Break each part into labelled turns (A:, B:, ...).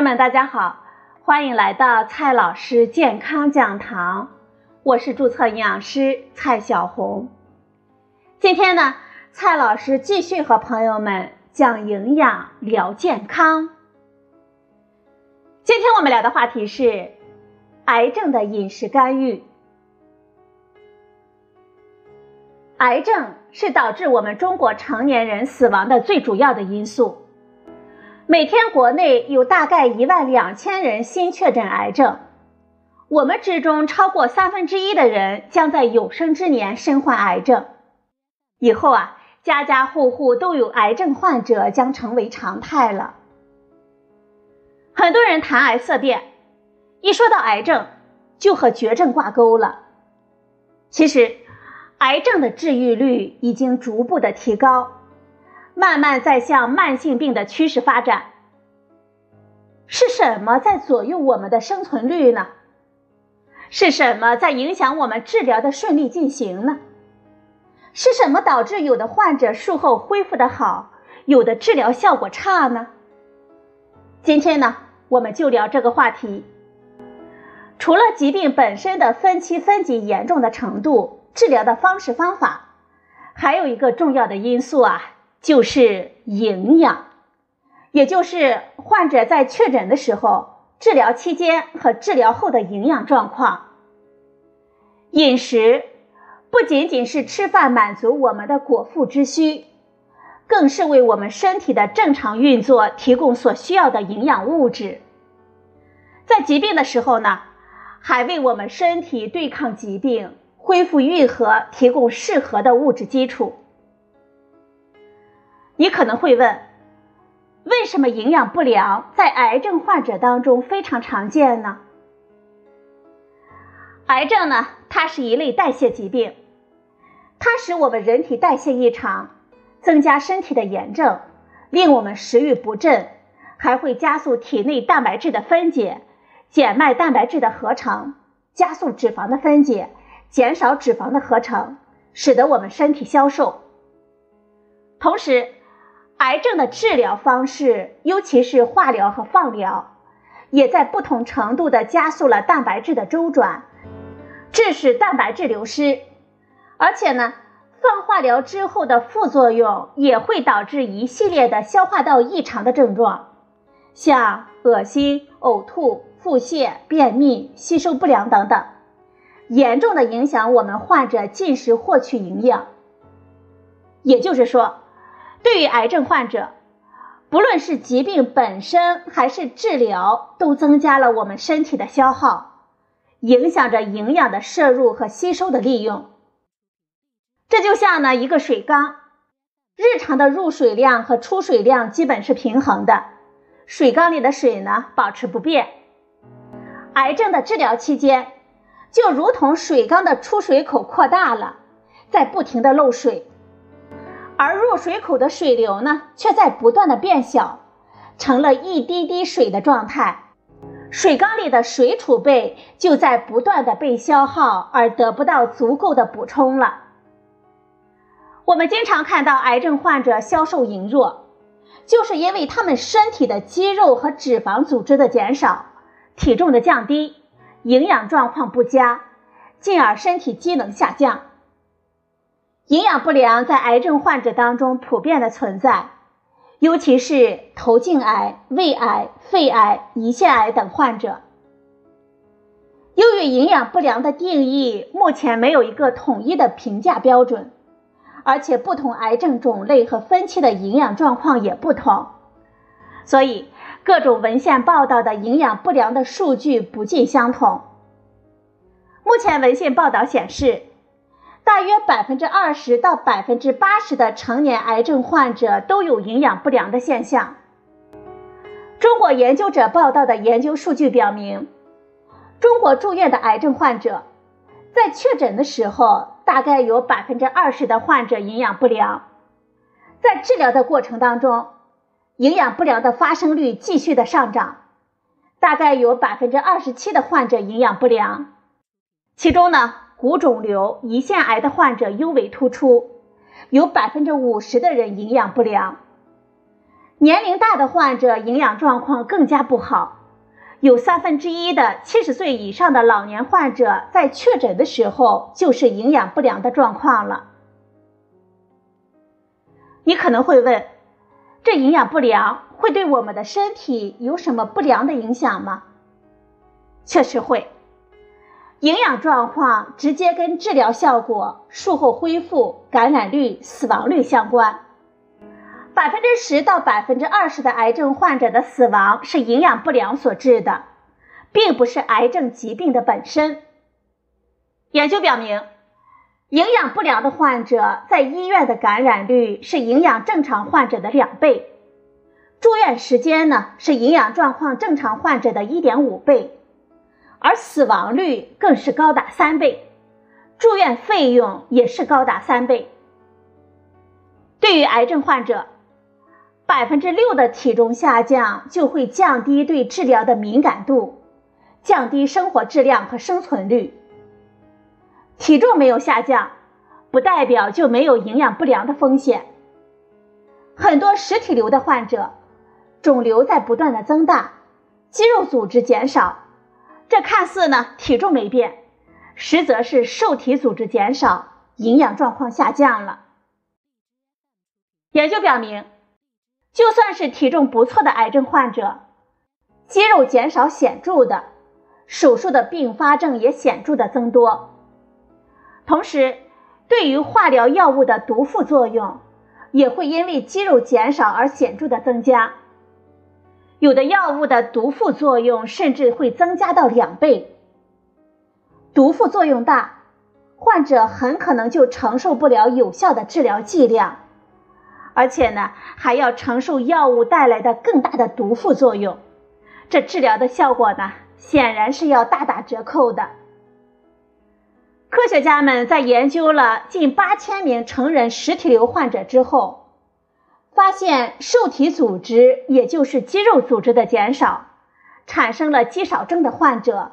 A: 朋友们，大家好，欢迎来到蔡老师健康讲堂，我是注册营养师蔡小红。今天呢，蔡老师继续和朋友们讲营养聊健康。今天我们聊的话题是癌症的饮食干预。癌症是导致我们中国成年人死亡的最主要的因素。每天国内有大概一万两千人新确诊癌症，我们之中超过三分之一的人将在有生之年身患癌症。以后啊，家家户户都有癌症患者将成为常态了。很多人谈癌色变，一说到癌症，就和绝症挂钩了。其实，癌症的治愈率已经逐步的提高，慢慢在向慢性病的趋势发展。是什么在左右我们的生存率呢？是什么在影响我们治疗的顺利进行呢？是什么导致有的患者术后恢复的好，有的治疗效果差呢？今天呢，我们就聊这个话题。除了疾病本身的分期分级严重的程度。治疗的方式方法，还有一个重要的因素啊，就是营养，也就是患者在确诊的时候、治疗期间和治疗后的营养状况。饮食不仅仅是吃饭满足我们的果腹之需，更是为我们身体的正常运作提供所需要的营养物质。在疾病的时候呢，还为我们身体对抗疾病。恢复愈合，提供适合的物质基础。你可能会问，为什么营养不良在癌症患者当中非常常见呢？癌症呢，它是一类代谢疾病，它使我们人体代谢异常，增加身体的炎症，令我们食欲不振，还会加速体内蛋白质的分解，减慢蛋白质的合成，加速脂肪的分解。减少脂肪的合成，使得我们身体消瘦。同时，癌症的治疗方式，尤其是化疗和放疗，也在不同程度的加速了蛋白质的周转，致使蛋白质流失。而且呢，放化疗之后的副作用也会导致一系列的消化道异常的症状，像恶心、呕吐、腹泻、便秘、吸收不良等等。严重的影响我们患者进食获取营养，也就是说，对于癌症患者，不论是疾病本身还是治疗，都增加了我们身体的消耗，影响着营养的摄入和吸收的利用。这就像呢一个水缸，日常的入水量和出水量基本是平衡的，水缸里的水呢保持不变。癌症的治疗期间。就如同水缸的出水口扩大了，在不停的漏水，而入水口的水流呢，却在不断的变小，成了一滴滴水的状态。水缸里的水储备就在不断的被消耗，而得不到足够的补充了。我们经常看到癌症患者消瘦羸弱，就是因为他们身体的肌肉和脂肪组织的减少，体重的降低。营养状况不佳，进而身体机能下降。营养不良在癌症患者当中普遍的存在，尤其是头颈癌、胃癌、肺癌、胰腺癌等患者。由于营养不良的定义目前没有一个统一的评价标准，而且不同癌症种类和分期的营养状况也不同，所以。各种文献报道的营养不良的数据不尽相同。目前文献报道显示，大约百分之二十到百分之八十的成年癌症患者都有营养不良的现象。中国研究者报道的研究数据表明，中国住院的癌症患者，在确诊的时候，大概有百分之二十的患者营养不良，在治疗的过程当中。营养不良的发生率继续的上涨，大概有百分之二十七的患者营养不良，其中呢，骨肿瘤、胰腺癌的患者尤为突出，有百分之五十的人营养不良。年龄大的患者营养状况更加不好，有三分之一的七十岁以上的老年患者在确诊的时候就是营养不良的状况了。你可能会问，这营养不良会对我们的身体有什么不良的影响吗？确实会，营养状况直接跟治疗效果、术后恢复、感染率、死亡率相关。百分之十到百分之二十的癌症患者的死亡是营养不良所致的，并不是癌症疾病的本身。研究表明。营养不良的患者在医院的感染率是营养正常患者的两倍，住院时间呢是营养状况正常患者的一点五倍，而死亡率更是高达三倍，住院费用也是高达三倍。对于癌症患者，百分之六的体重下降就会降低对治疗的敏感度，降低生活质量和生存率。体重没有下降，不代表就没有营养不良的风险。很多实体瘤的患者，肿瘤在不断的增大，肌肉组织减少，这看似呢体重没变，实则是受体组织减少，营养状况下降了。研究表明，就算是体重不错的癌症患者，肌肉减少显著的，手术的并发症也显著的增多。同时，对于化疗药物的毒副作用，也会因为肌肉减少而显著的增加。有的药物的毒副作用甚至会增加到两倍。毒副作用大，患者很可能就承受不了有效的治疗剂量，而且呢，还要承受药物带来的更大的毒副作用，这治疗的效果呢，显然是要大打折扣的。科学家们在研究了近八千名成人实体瘤患者之后，发现受体组织，也就是肌肉组织的减少，产生了肌少症的患者，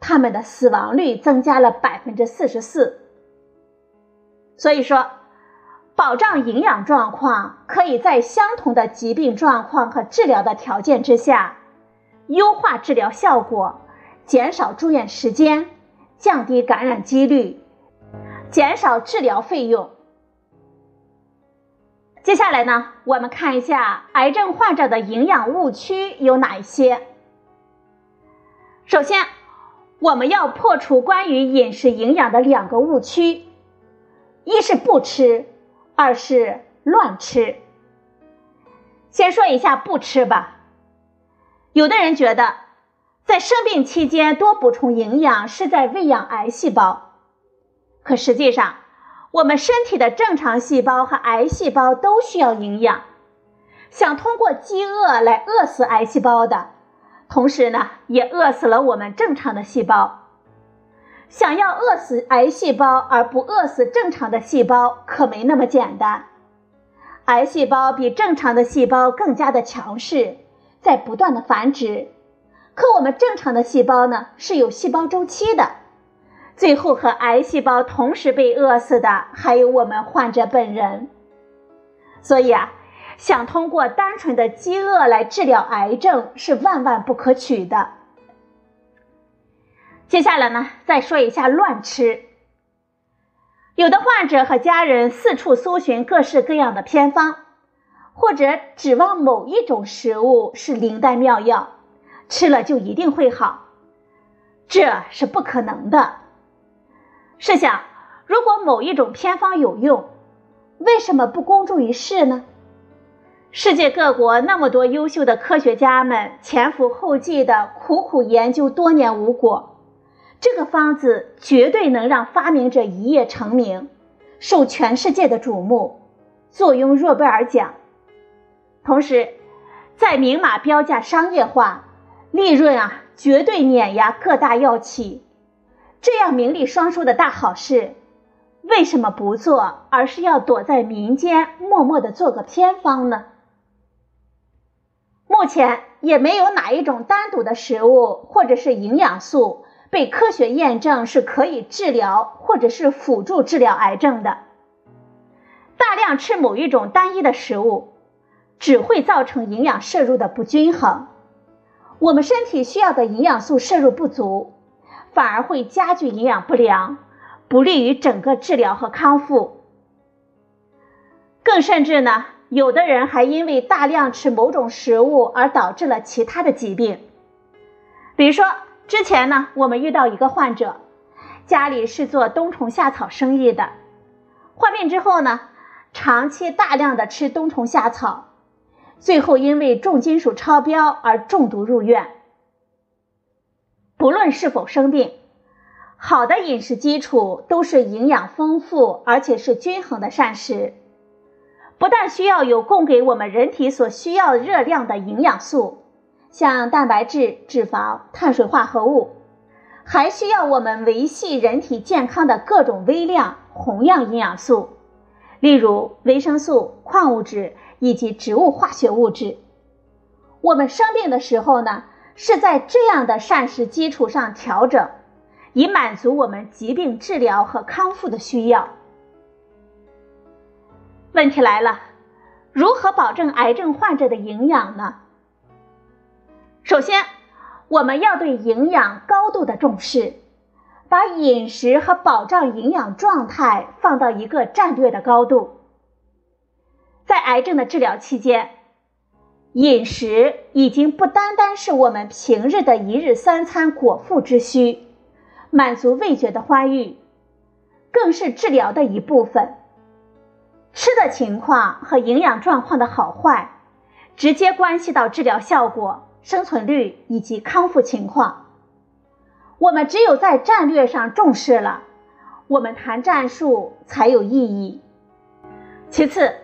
A: 他们的死亡率增加了百分之四十四。所以说，保障营养状况，可以在相同的疾病状况和治疗的条件之下，优化治疗效果，减少住院时间。降低感染几率，减少治疗费用。接下来呢，我们看一下癌症患者的营养误区有哪一些。首先，我们要破除关于饮食营养的两个误区：一是不吃，二是乱吃。先说一下不吃吧。有的人觉得。在生病期间多补充营养是在喂养癌细胞，可实际上，我们身体的正常细胞和癌细胞都需要营养。想通过饥饿来饿死癌细胞的，同时呢，也饿死了我们正常的细胞。想要饿死癌细胞而不饿死正常的细胞，可没那么简单。癌细胞比正常的细胞更加的强势，在不断的繁殖。可我们正常的细胞呢是有细胞周期的，最后和癌细胞同时被饿死的还有我们患者本人。所以啊，想通过单纯的饥饿来治疗癌症是万万不可取的。接下来呢，再说一下乱吃。有的患者和家人四处搜寻各式各样的偏方，或者指望某一种食物是灵丹妙药。吃了就一定会好，这是不可能的。试想，如果某一种偏方有用，为什么不公诸于世呢？世界各国那么多优秀的科学家们前赴后继的苦苦研究，多年无果，这个方子绝对能让发明者一夜成名，受全世界的瞩目，坐拥诺贝尔奖。同时，在明码标价商业化。利润啊，绝对碾压各大药企，这样名利双收的大好事，为什么不做，而是要躲在民间默默的做个偏方呢？目前也没有哪一种单独的食物或者是营养素被科学验证是可以治疗或者是辅助治疗癌症的。大量吃某一种单一的食物。只会造成营养摄入的不均衡，我们身体需要的营养素摄入不足，反而会加剧营养不良，不利于整个治疗和康复。更甚至呢，有的人还因为大量吃某种食物而导致了其他的疾病。比如说，之前呢，我们遇到一个患者，家里是做冬虫夏草生意的，患病之后呢，长期大量的吃冬虫夏草，最后因为重金属超标而中毒入院。不论是否生病，好的饮食基础都是营养丰富而且是均衡的膳食。不但需要有供给我们人体所需要热量的营养素，像蛋白质、脂肪、碳水化合物，还需要我们维系人体健康的各种微量、宏样营养素，例如维生素、矿物质以及植物化学物质。我们生病的时候呢，是在这样的膳食基础上调整，以满足我们疾病治疗和康复的需要。问题来了，如何保证癌症患者的营养呢？首先，我们要对营养高度的重视，把饮食和保障营养状态放到一个战略的高度。在癌症的治疗期间，饮食已经不单单是我们平日的一日三餐果腹之需，满足味觉的欢愉，更是治疗的一部分。吃的情况和营养状况的好坏，直接关系到治疗效果、生存率以及康复情况。我们只有在战略上重视了，我们谈战术才有意义。其次，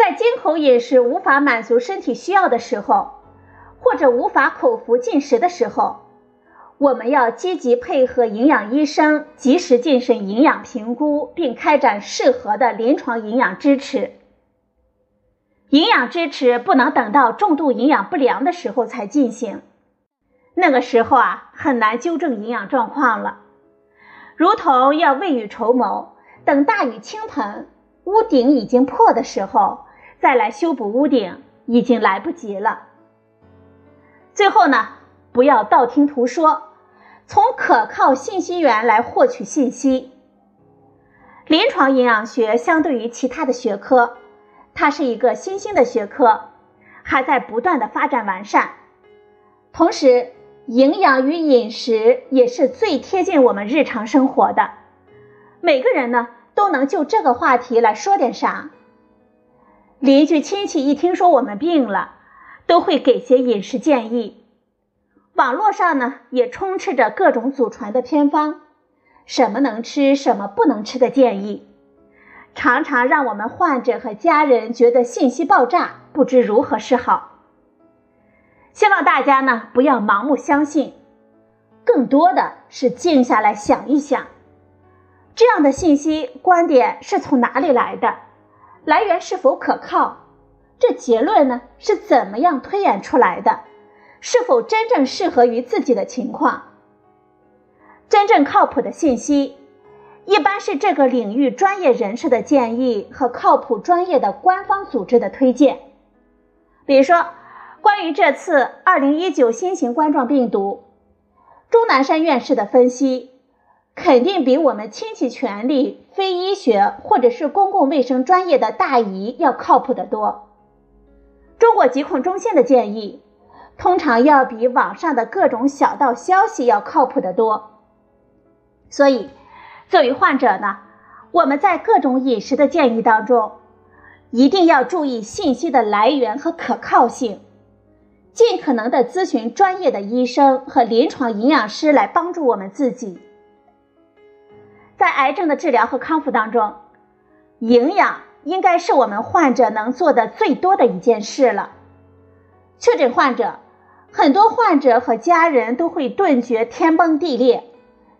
A: 在金口饮食无法满足身体需要的时候，或者无法口服进食的时候，我们要积极配合营养医生，及时进行营养评估，并开展适合的临床营养支持。营养支持不能等到重度营养不良的时候才进行，那个时候啊很难纠正营养状况了。如同要未雨绸缪，等大雨倾盆，屋顶已经破的时候，再来修补屋顶已经来不及了。最后呢，不要道听途说。从可靠信息源来获取信息。临床营养学相对于其他的学科，它是一个新兴的学科，还在不断的发展完善。同时，营养与饮食也是最贴近我们日常生活的，每个人呢都能就这个话题来说点啥。邻居亲戚一听说我们病了，都会给些饮食建议。网络上呢也充斥着各种祖传的偏方，什么能吃什么不能吃的建议，常常让我们患者和家人觉得信息爆炸，不知如何是好。希望大家呢不要盲目相信，更多的是静下来想一想，这样的信息观点是从哪里来的，来源是否可靠，这结论呢是怎么样推演出来的。是否真正适合于自己的情况？真正靠谱的信息，一般是这个领域专业人士的建议和靠谱专业的官方组织的推荐。比如说，关于这次2019新型冠状病毒，钟南山院士的分析，肯定比我们亲戚权力、非医学或者是公共卫生专业的大姨要靠谱得多。中国疾控中心的建议。通常要比网上的各种小道消息要靠谱得多，所以作为患者呢，我们在各种饮食的建议当中，一定要注意信息的来源和可靠性，尽可能的咨询专业的医生和临床营养师来帮助我们自己。在癌症的治疗和康复当中，营养应该是我们患者能做的最多的一件事了。确诊患者。很多患者和家人都会顿觉天崩地裂，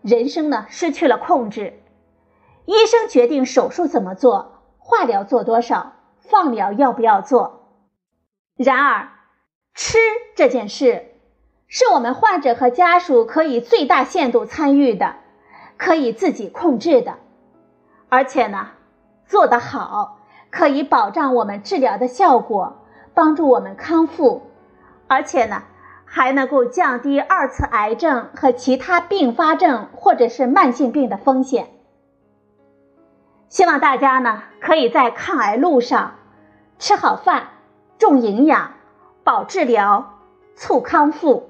A: 人生呢失去了控制。医生决定手术怎么做，化疗做多少，放疗要不要做。然而，吃这件事是我们患者和家属可以最大限度参与的，可以自己控制的，而且呢，做得好可以保障我们治疗的效果。帮助我们康复，而且呢，还能够降低二次癌症和其他并发症或者是慢性病的风险。希望大家呢，可以在抗癌路上吃好饭、重营养、保治疗、促康复。